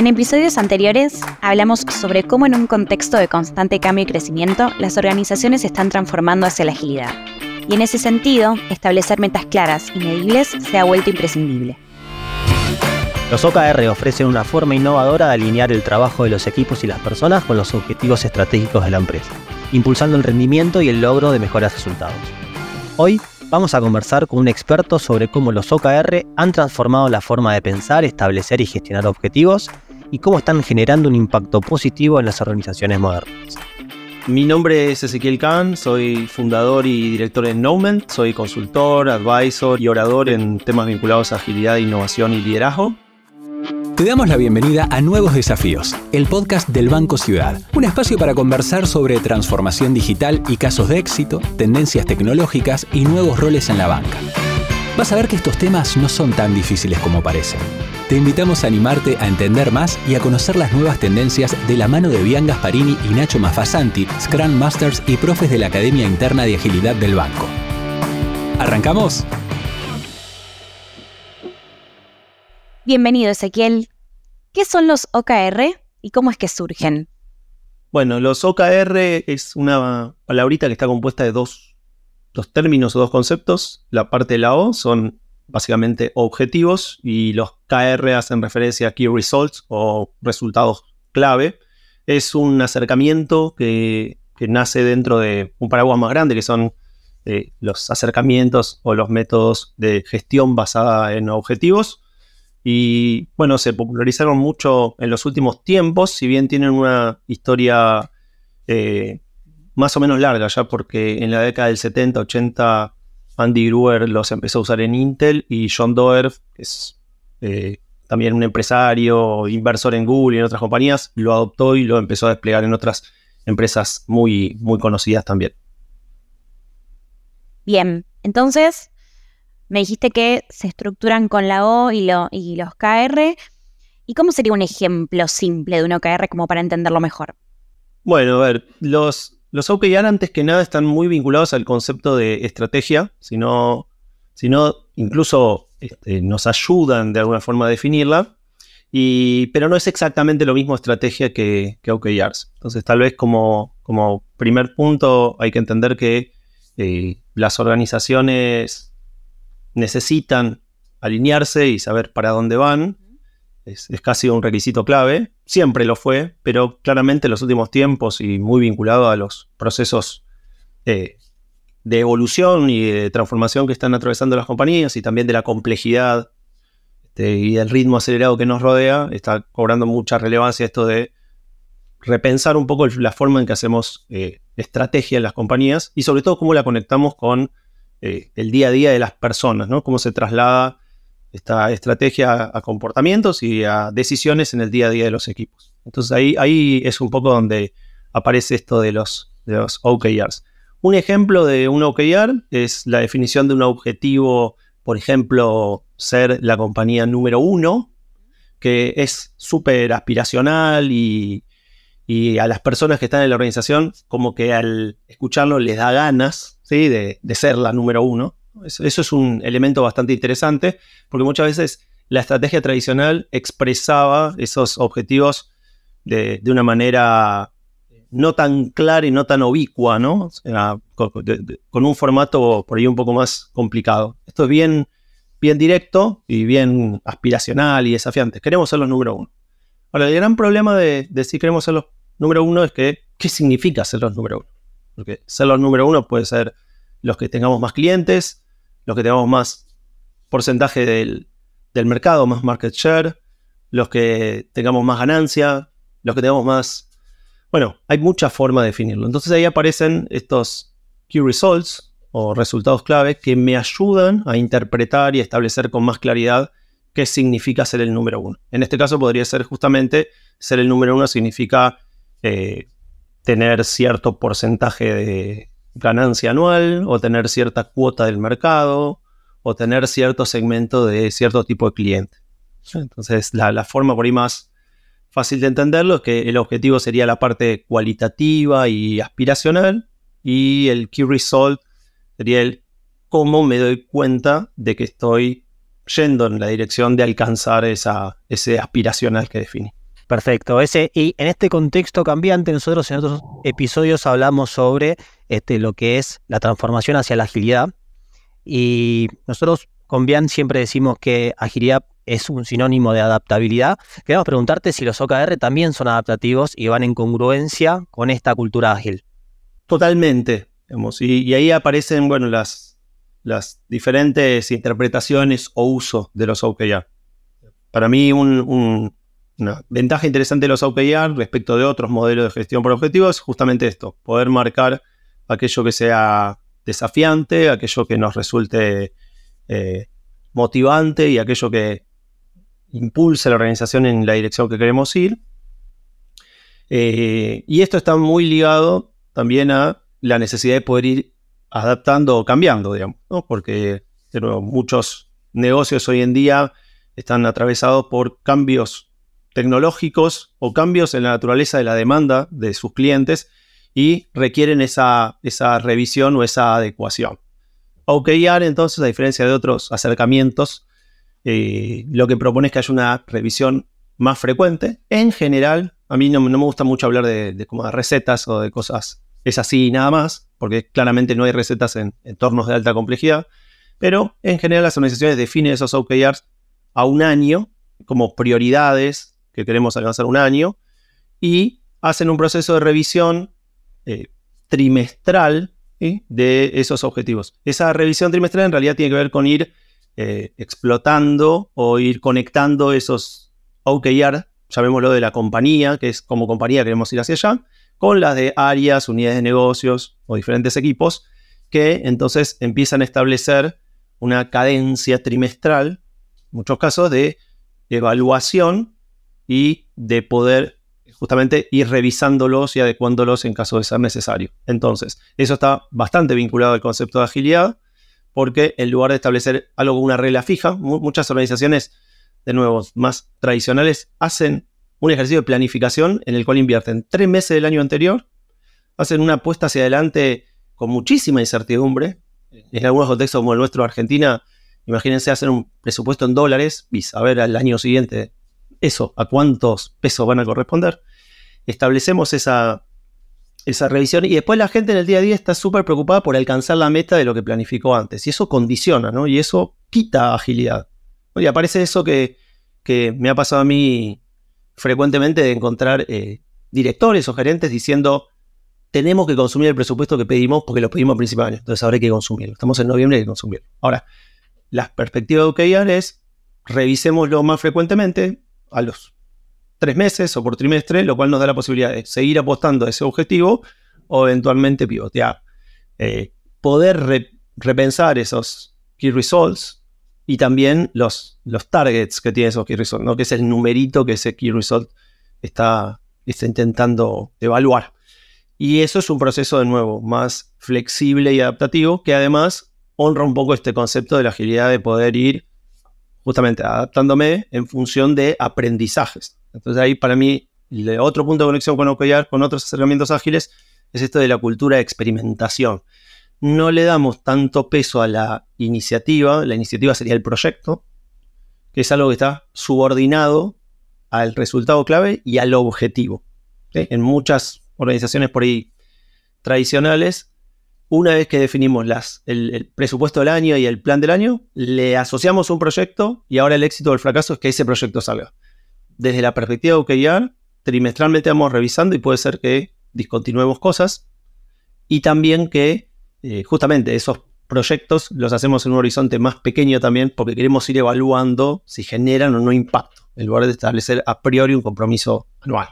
En episodios anteriores hablamos sobre cómo en un contexto de constante cambio y crecimiento las organizaciones se están transformando hacia la agilidad. Y en ese sentido, establecer metas claras y medibles se ha vuelto imprescindible. Los OKR ofrecen una forma innovadora de alinear el trabajo de los equipos y las personas con los objetivos estratégicos de la empresa, impulsando el rendimiento y el logro de mejores resultados. Hoy vamos a conversar con un experto sobre cómo los OKR han transformado la forma de pensar, establecer y gestionar objetivos y cómo están generando un impacto positivo en las organizaciones modernas. Mi nombre es Ezequiel Kahn, soy fundador y director de Noment, soy consultor, advisor y orador en temas vinculados a agilidad, innovación y liderazgo. Te damos la bienvenida a Nuevos Desafíos, el podcast del Banco Ciudad, un espacio para conversar sobre transformación digital y casos de éxito, tendencias tecnológicas y nuevos roles en la banca. Vas a ver que estos temas no son tan difíciles como parecen. Te invitamos a animarte a entender más y a conocer las nuevas tendencias de la mano de Bian Gasparini y Nacho Mafasanti, Scrum Masters y profes de la Academia Interna de Agilidad del Banco. ¿Arrancamos? Bienvenido Ezequiel. ¿Qué son los OKR y cómo es que surgen? Bueno, los OKR es una palabrita que está compuesta de dos, dos términos o dos conceptos. La parte de la O son básicamente objetivos y los KR hacen referencia a Key Results o resultados clave. Es un acercamiento que, nace dentro de un paraguas más grande que son eh, los acercamientos o los métodos de gestión basada en objetivos y bueno, se popularizaron mucho en los últimos tiempos, si bien tienen una historia eh, más o menos larga ya, porque en la década del 70, 80, Andy Gruer los empezó a usar en Intel y John Doerr, que es eh, también un empresario, inversor en Google y en otras compañías, lo adoptó y lo empezó a desplegar en otras empresas muy, muy conocidas también. Bien, entonces me dijiste que se estructuran con la O y, los KR. ¿Y cómo sería un ejemplo simple de un OKR como para entenderlo mejor? Bueno, a ver, los, los OKR antes que nada están muy vinculados al concepto de estrategia, sino, sino incluso este, nos ayudan de alguna forma a definirla, y, pero no es exactamente lo mismo estrategia que, que OKRs. Entonces tal vez como, como primer punto hay que entender que eh, las organizaciones necesitan alinearse y saber para dónde van. Es, casi un requisito clave. Siempre lo fue, pero claramente en los últimos tiempos y muy vinculado a los procesos eh, de evolución y de transformación que están atravesando las compañías y también de la complejidad este, y del ritmo acelerado que nos rodea, está cobrando mucha relevancia esto de repensar un poco la forma en que hacemos eh, estrategia en las compañías y sobre todo cómo la conectamos con eh, el día a día de las personas, ¿no? Cómo se traslada esta estrategia a, comportamientos y a decisiones en el día a día de los equipos. Entonces ahí, ahí es un poco donde aparece esto de los, de los OKRs. Un ejemplo de un OKR es la definición de un objetivo, por ejemplo, ser la compañía número uno, que es súper aspiracional y, y a las personas que están en la organización, como que al escucharlo les da ganas ¿sí? de, ser la número uno. Eso, es un elemento bastante interesante, porque muchas veces la estrategia tradicional expresaba esos objetivos de, una manera no tan clara y no tan obicua, ¿no? con, un formato por ahí un poco más complicado. Esto es bien, bien directo y bien aspiracional y desafiante. Queremos ser los número uno. Ahora, el gran problema de, de si queremos ser los número uno es que, ¿qué significa ser los número uno? Porque ser los número uno puede ser los que tengamos más clientes, los que tengamos más porcentaje del, mercado, más market share, los que tengamos más ganancia, los que tengamos más... Bueno, hay muchas formas de definirlo. Entonces ahí aparecen estos key results o resultados clave que me ayudan a interpretar y establecer con más claridad qué significa ser el número uno. En este caso podría ser justamente ser el número uno significa eh, tener cierto porcentaje de ganancia anual o tener cierta cuota del mercado o tener cierto segmento de cierto tipo de cliente. Entonces, la, forma por ahí más fácil de entenderlo es que el objetivo sería la parte cualitativa y aspiracional y el key result sería el cómo me doy cuenta de que estoy yendo en la dirección de alcanzar esa, ese aspiracional que definí. Perfecto. Ese, y en este contexto cambiante, nosotros en otros episodios hablamos sobre este, lo que es la transformación hacia la agilidad. Y nosotros con Bian siempre decimos que agilidad es un sinónimo de adaptabilidad. Queremos preguntarte si los OKR también son adaptativos y van en congruencia con esta cultura ágil. Totalmente. y, ahí aparecen bueno, las, las diferentes interpretaciones o uso de los OKR. Para mí, una ventaja interesante de los OKR respecto de otros modelos de gestión por objetivos es justamente esto, poder marcar aquello que sea desafiante, aquello que nos resulte eh, motivante y aquello que impulse la organización en la dirección que queremos ir. Eh, y esto está muy ligado también a la necesidad de poder ir adaptando o cambiando, digamos, porque muchos negocios hoy en día están atravesados por cambios tecnológicos o cambios en la naturaleza de la demanda de sus clientes y requieren esa, esa revisión o esa adecuación. OKR, entonces, a diferencia de otros acercamientos, eh, lo que propone es que haya una revisión más frecuente. En general, a mí no, me gusta mucho hablar de, como de recetas o de cosas, es así y nada más, porque claramente no hay recetas en entornos de alta complejidad, pero en general las organizaciones definen esos OKRs a un año como prioridades que queremos alcanzar un año y hacen un proceso de revisión eh, trimestral de esos objetivos. Esa revisión trimestral en realidad tiene que ver con ir eh, explotando o ir conectando esos OKR, llamémoslo de la compañía, que es como compañía queremos ir hacia allá, con las de áreas, unidades de negocios o diferentes equipos, que entonces empiezan a establecer una cadencia trimestral, en muchos casos, de evaluación y de poder justamente ir revisándolos y adecuándolos en caso de ser necesario. Entonces, eso está bastante vinculado al concepto de agilidad, porque en lugar de establecer algo con una regla fija, muchas organizaciones, de nuevo, más tradicionales, hacen un ejercicio de planificación en el cual invierten tres meses del año anterior, hacen una apuesta hacia adelante con muchísima incertidumbre. En algunos contextos como el nuestro, Argentina, imagínense hacer un presupuesto en dólares y saber al año siguiente eso, a cuántos pesos van a corresponder establecemos esa, esa revisión y después la gente en el día a día está súper preocupada por alcanzar la meta de lo que planificó antes y eso condiciona, ¿no? Y eso quita agilidad. Y aparece eso que, me ha pasado a mí frecuentemente de encontrar eh, directores o gerentes diciendo tenemos que consumir el presupuesto que pedimos porque lo pedimos a principio de año, entonces hay que consumirlo. Estamos en noviembre y hay que consumirlo. Ahora, la perspectiva de OKR es revisémoslo más frecuentemente a los tres meses o por trimestre, lo cual nos da la posibilidad de seguir apostando a ese objetivo o eventualmente pivotear. Eh, poder repensar esos key results y también los, los targets que tiene esos key results, ¿no? que es el numerito que ese key result está, está intentando evaluar. Y eso es un proceso de nuevo más flexible y adaptativo que además honra un poco este concepto de la agilidad de poder ir justamente adaptándome en función de aprendizajes. Entonces ahí para mí, otro punto de conexión con OKR, con otros acercamientos ágiles, es esto de la cultura de experimentación. No le damos tanto peso a la iniciativa, la iniciativa sería el proyecto, que es algo que está subordinado al resultado clave y al objetivo. En muchas organizaciones por ahí tradicionales, una vez que definimos las, el, el, presupuesto del año y el plan del año, le asociamos un proyecto y ahora el éxito o el fracaso es que ese proyecto salga desde la perspectiva de OKR, trimestralmente vamos revisando y puede ser que discontinuemos cosas y también que eh, justamente esos proyectos los hacemos en un horizonte más pequeño también porque queremos ir evaluando si generan o no impacto, en lugar de establecer a priori un compromiso anual.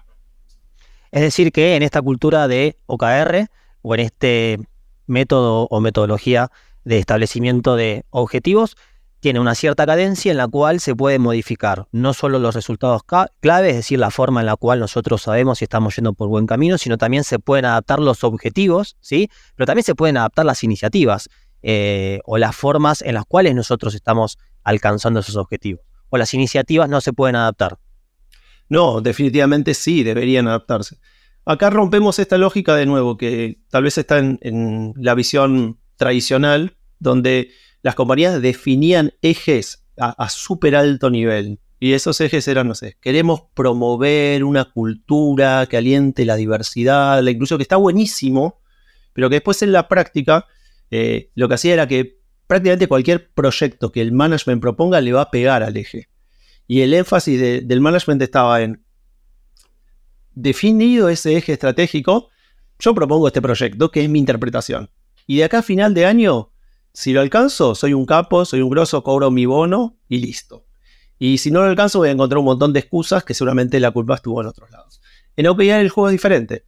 Es decir, que en esta cultura de OKR o en este método o metodología de establecimiento de objetivos, tiene una cierta cadencia en la cual se puede modificar no solo los resultados clave, es decir, la forma en la cual nosotros sabemos si estamos yendo por buen camino, sino también se pueden adaptar los objetivos, ¿sí? Pero también se pueden adaptar las iniciativas eh, o las formas en las cuales nosotros estamos alcanzando esos objetivos. O las iniciativas no se pueden adaptar. No, definitivamente sí, deberían adaptarse. Acá rompemos esta lógica de nuevo, que tal vez está en, en la visión tradicional, donde las compañías definían ejes a, súper alto nivel Y esos ejes eran, no sé, queremos promover una cultura que aliente la diversidad, la inclusión, que está buenísimo, pero que después en la práctica eh, lo que hacía era que prácticamente cualquier proyecto que el management proponga le va a pegar al eje. Y el énfasis del management estaba en definido ese eje estratégico, yo propongo este proyecto, que es mi interpretación. Y de acá a final de año, si lo alcanzo, soy un capo, soy un grosso, cobro mi bono y listo. Y si no lo alcanzo, voy a encontrar un montón de excusas que seguramente la culpa estuvo en otros lados. En OpenAI el juego es diferente.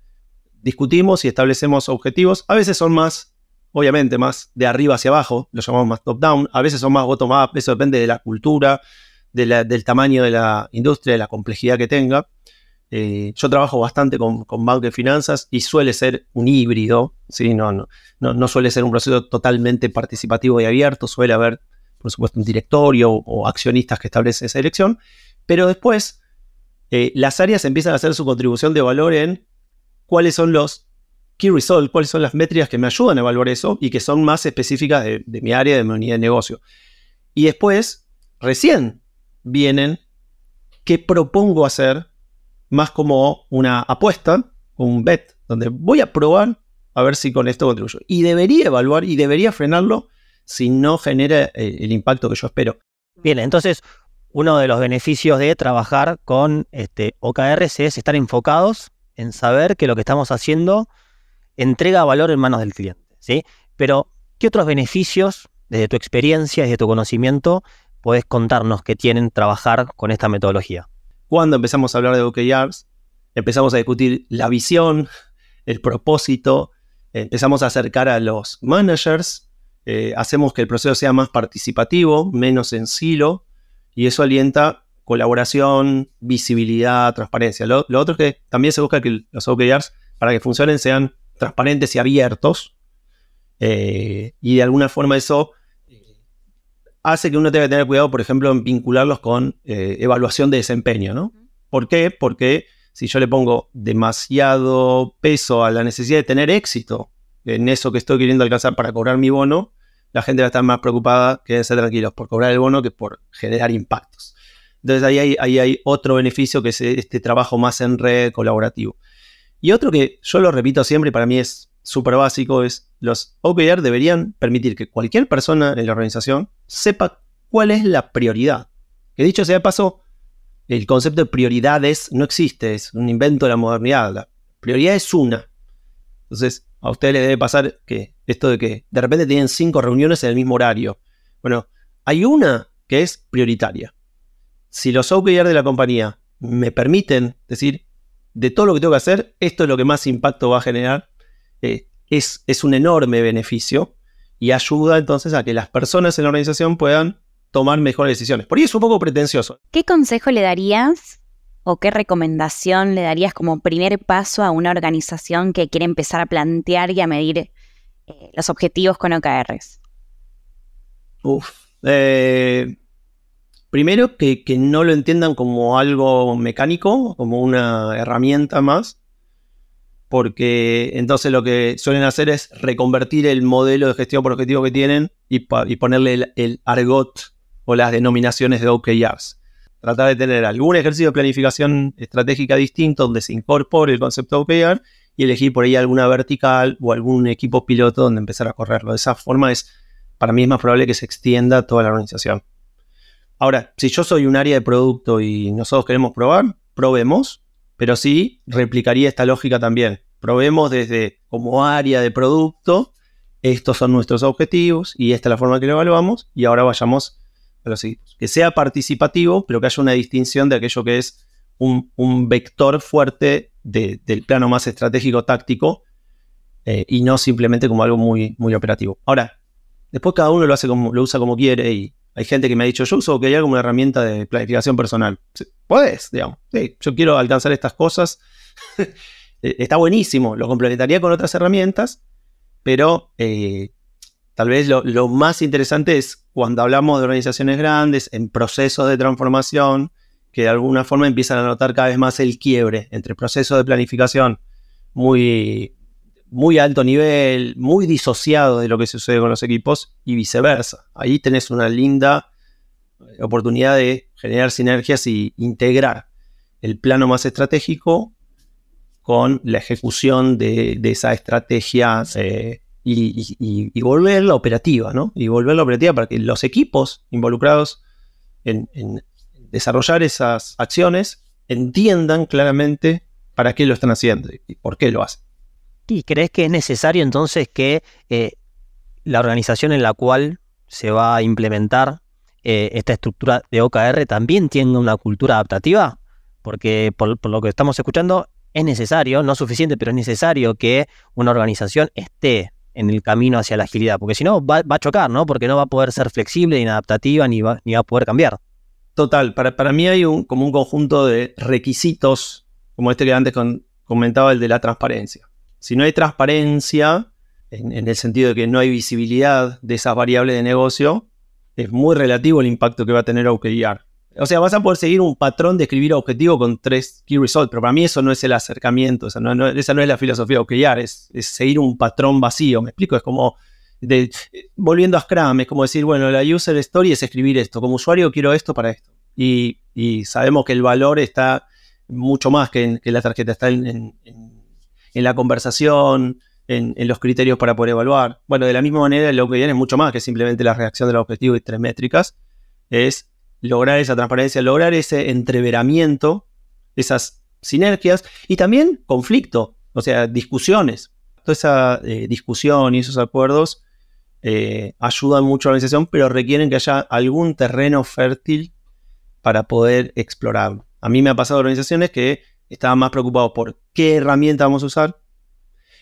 Discutimos y establecemos objetivos. A veces son más, obviamente, más de arriba hacia abajo, lo llamamos más top-down. A veces son más bottom-up, eso depende de la cultura, del tamaño de la industria, de la complejidad que tenga. Eh, yo trabajo bastante con, con banco de finanzas y suele ser un híbrido, ¿sí? no, no, no, suele ser un proceso totalmente participativo y abierto, suele haber, por supuesto, un directorio o, accionistas que establecen esa dirección, pero después eh, las áreas empiezan a hacer su contribución de valor en cuáles son los key results, cuáles son las métricas que me ayudan a evaluar eso y que son más específicas de, de mi área, de mi unidad de negocio. Y después, recién vienen qué propongo hacer más como una apuesta, un bet, donde voy a probar a ver si con esto contribuyo. Y debería evaluar y debería frenarlo si no genera eh, el impacto que yo espero. Bien, entonces uno de los beneficios de trabajar con este, OKRs es estar enfocados en saber que lo que estamos haciendo entrega valor en manos del cliente. ¿sí? Pero, ¿qué otros beneficios, desde tu experiencia, desde tu conocimiento, puedes contarnos que tienen trabajar con esta metodología? Cuando empezamos a hablar de OKRs, empezamos a discutir la visión, el propósito, empezamos a acercar a los managers, eh, hacemos que el proceso sea más participativo, menos en silo, y eso alienta colaboración, visibilidad, transparencia. Lo, otro es que también se busca que los OKRs, para que funcionen, sean transparentes y abiertos, eh, y de alguna forma eso hace que uno tenga que tener cuidado, por ejemplo, en vincularlos con eh, evaluación de desempeño, ¿no? ¿Por qué? Porque si yo le pongo demasiado peso a la necesidad de tener éxito en eso que estoy queriendo alcanzar para cobrar mi bono, la gente va a estar más preocupada que ser tranquilos por cobrar el bono que por generar impactos. Entonces ahí hay, ahí hay otro beneficio que es este trabajo más en red colaborativo. Y otro que yo lo repito siempre y para mí es súper básico es los OKR deberían permitir que cualquier persona en la organización sepa cuál es la prioridad. Que dicho sea de paso, el concepto de prioridades no existe, es un invento de la modernidad. La prioridad es una. Entonces, a ustedes les debe pasar que esto de que de repente tienen cinco reuniones en el mismo horario. Bueno, hay una que es prioritaria. Si los OKR de la compañía me permiten decir, de todo lo que tengo que hacer, esto es lo que más impacto va a generar, eh, es, es un enorme beneficio y ayuda entonces a que las personas en la organización puedan tomar mejores decisiones. Por ahí es un poco pretencioso. ¿Qué consejo le darías o qué recomendación le darías como primer paso a una organización que quiere empezar a plantear y a medir eh, los objetivos con OKRs? Uf. Eh, primero, que, que, no lo entiendan como algo mecánico, como una herramienta más, porque entonces lo que suelen hacer es reconvertir el modelo de gestión por objetivo que tienen y, ponerle el, argot o las denominaciones de OKRs. Tratar de tener algún ejercicio de planificación estratégica distinto donde se incorpore el concepto OKR y elegir por ahí alguna vertical o algún equipo piloto donde empezar a correrlo. De esa forma es, para mí es más probable que se extienda toda la organización. Ahora, si yo soy un área de producto y nosotros queremos probar, probemos, pero sí replicaría esta lógica también. Probemos desde como área de producto, estos son nuestros objetivos y esta es la forma que lo evaluamos y ahora vayamos a los equipos. Que sea participativo, pero que haya una distinción de aquello que es un, vector fuerte del plano más estratégico táctico eh, y no simplemente como algo muy, muy operativo. Ahora, después cada uno lo hace como, lo usa como quiere y hay gente que me ha dicho, yo uso OKR como una herramienta de planificación personal. Puedes, digamos. yo quiero alcanzar estas cosas. Eh, está buenísimo, lo complementaría con otras herramientas, pero eh, tal vez lo, lo, más interesante es cuando hablamos de organizaciones grandes, en procesos de transformación, que de alguna forma empiezan a notar cada vez más el quiebre entre procesos de planificación muy muy alto nivel, muy disociado de lo que sucede con los equipos y viceversa. Ahí tenés una linda oportunidad de generar sinergias y integrar el plano más estratégico con la ejecución de, esa estrategia eh, y, volverla operativa, ¿no? Y volverla operativa para que los equipos involucrados en, desarrollar esas acciones entiendan claramente para qué lo están haciendo y por qué lo hacen. ¿Y crees que es necesario entonces que eh, la organización en la cual se va a implementar eh, esta estructura de OKR también tenga una cultura adaptativa? Porque por, lo que estamos escuchando, es necesario, no suficiente, pero es necesario que una organización esté en el camino hacia la agilidad, porque si no va, a chocar, ¿no? Porque no va a poder ser flexible, ni adaptativa, ni va, ni va a poder cambiar. Total, para, para mí hay un, como un conjunto de requisitos, como este que antes comentaba, el de la transparencia. Si no hay transparencia, en, el sentido de que no hay visibilidad de esas variables de negocio, es muy relativo el impacto que va a tener OKR. O sea, vas a poder seguir un patrón de escribir objetivo con tres key results, pero para mí eso no es el acercamiento, esa no, es la filosofía de OKR, es, seguir un patrón vacío, ¿me explico? Es como, volviendo a Scrum, es como decir, bueno, la user story es escribir esto, como usuario quiero esto para esto. Y, sabemos que el valor está mucho más que en la tarjeta, está en, la conversación, en, los criterios para poder evaluar. Bueno, de la misma manera, lo que viene es mucho más que simplemente la reacción del objetivo y tres métricas, es lograr esa transparencia, lograr ese entreveramiento, esas sinergias y también conflicto, o sea, discusiones. Toda esa eh, discusión y esos acuerdos eh, ayudan mucho a la organización, pero requieren que haya algún terreno fértil para poder explorarlo. A mí me ha pasado organizaciones que estaban más preocupados por qué herramienta vamos a usar,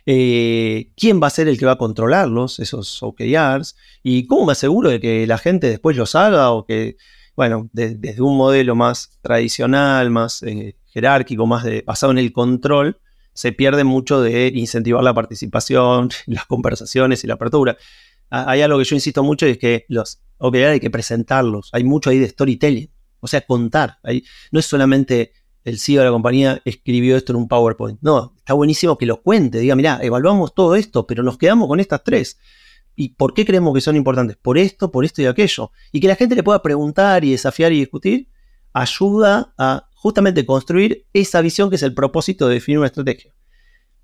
eh, quién va a ser el que va a controlarlos, esos OKRs, y cómo me aseguro de que la gente después los haga o que, bueno, desde un modelo más tradicional, más eh, jerárquico, más de, basado en el control, se pierde mucho de incentivar la participación, las conversaciones y la apertura. Hay algo que yo insisto mucho y es que los OKR hay que presentarlos. Hay mucho ahí de storytelling. O sea, contar. no es solamente el CEO de la compañía escribió esto en un PowerPoint. No, está buenísimo que lo cuente. Diga, mira, evaluamos todo esto, pero nos quedamos con estas tres. ¿Y por qué creemos que son importantes? Por esto, por esto y aquello. Y que la gente le pueda preguntar y desafiar y discutir, ayuda a justamente construir esa visión que es el propósito de definir una estrategia.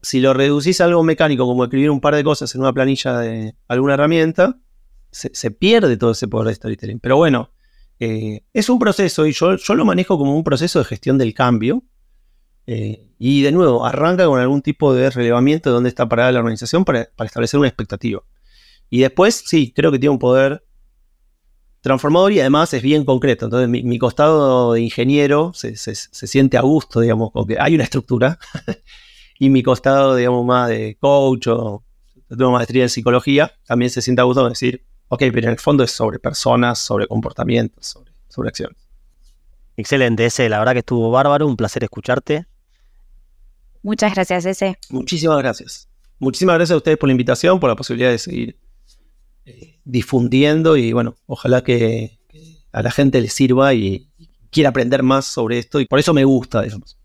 Si lo reducís a algo mecánico, como escribir un par de cosas en una planilla de alguna herramienta, se pierde todo ese poder de storytelling. Pero bueno, eh, es un proceso y yo, yo, lo manejo como un proceso de gestión del cambio. Eh, y de nuevo, arranca con algún tipo de relevamiento de dónde está parada la organización para, establecer una expectativa. Y después, sí, creo que tiene un poder transformador y además es bien concreto. Entonces, mi, costado de ingeniero se, siente a gusto, digamos, porque hay una estructura. y mi costado, digamos, más de coach o tengo maestría en psicología, también se siente a gusto decir, Ok, pero en el fondo es sobre personas, sobre comportamientos, sobre, sobre acciones. Excelente, ese, la verdad que estuvo bárbaro, un placer escucharte. Muchas gracias, ese. Muchísimas gracias. Muchísimas gracias a ustedes por la invitación, por la posibilidad de seguir eh, difundiendo y bueno, ojalá que, a la gente le sirva y, quiera aprender más sobre esto y por eso me gusta, digamos.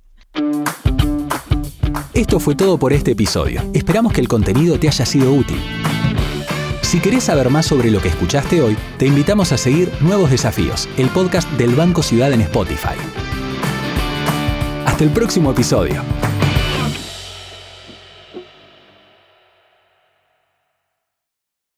Esto fue todo por este episodio. Esperamos que el contenido te haya sido útil. Si querés saber más sobre lo que escuchaste hoy, te invitamos a seguir Nuevos Desafíos, el podcast del Banco Ciudad en Spotify. Hasta el próximo episodio.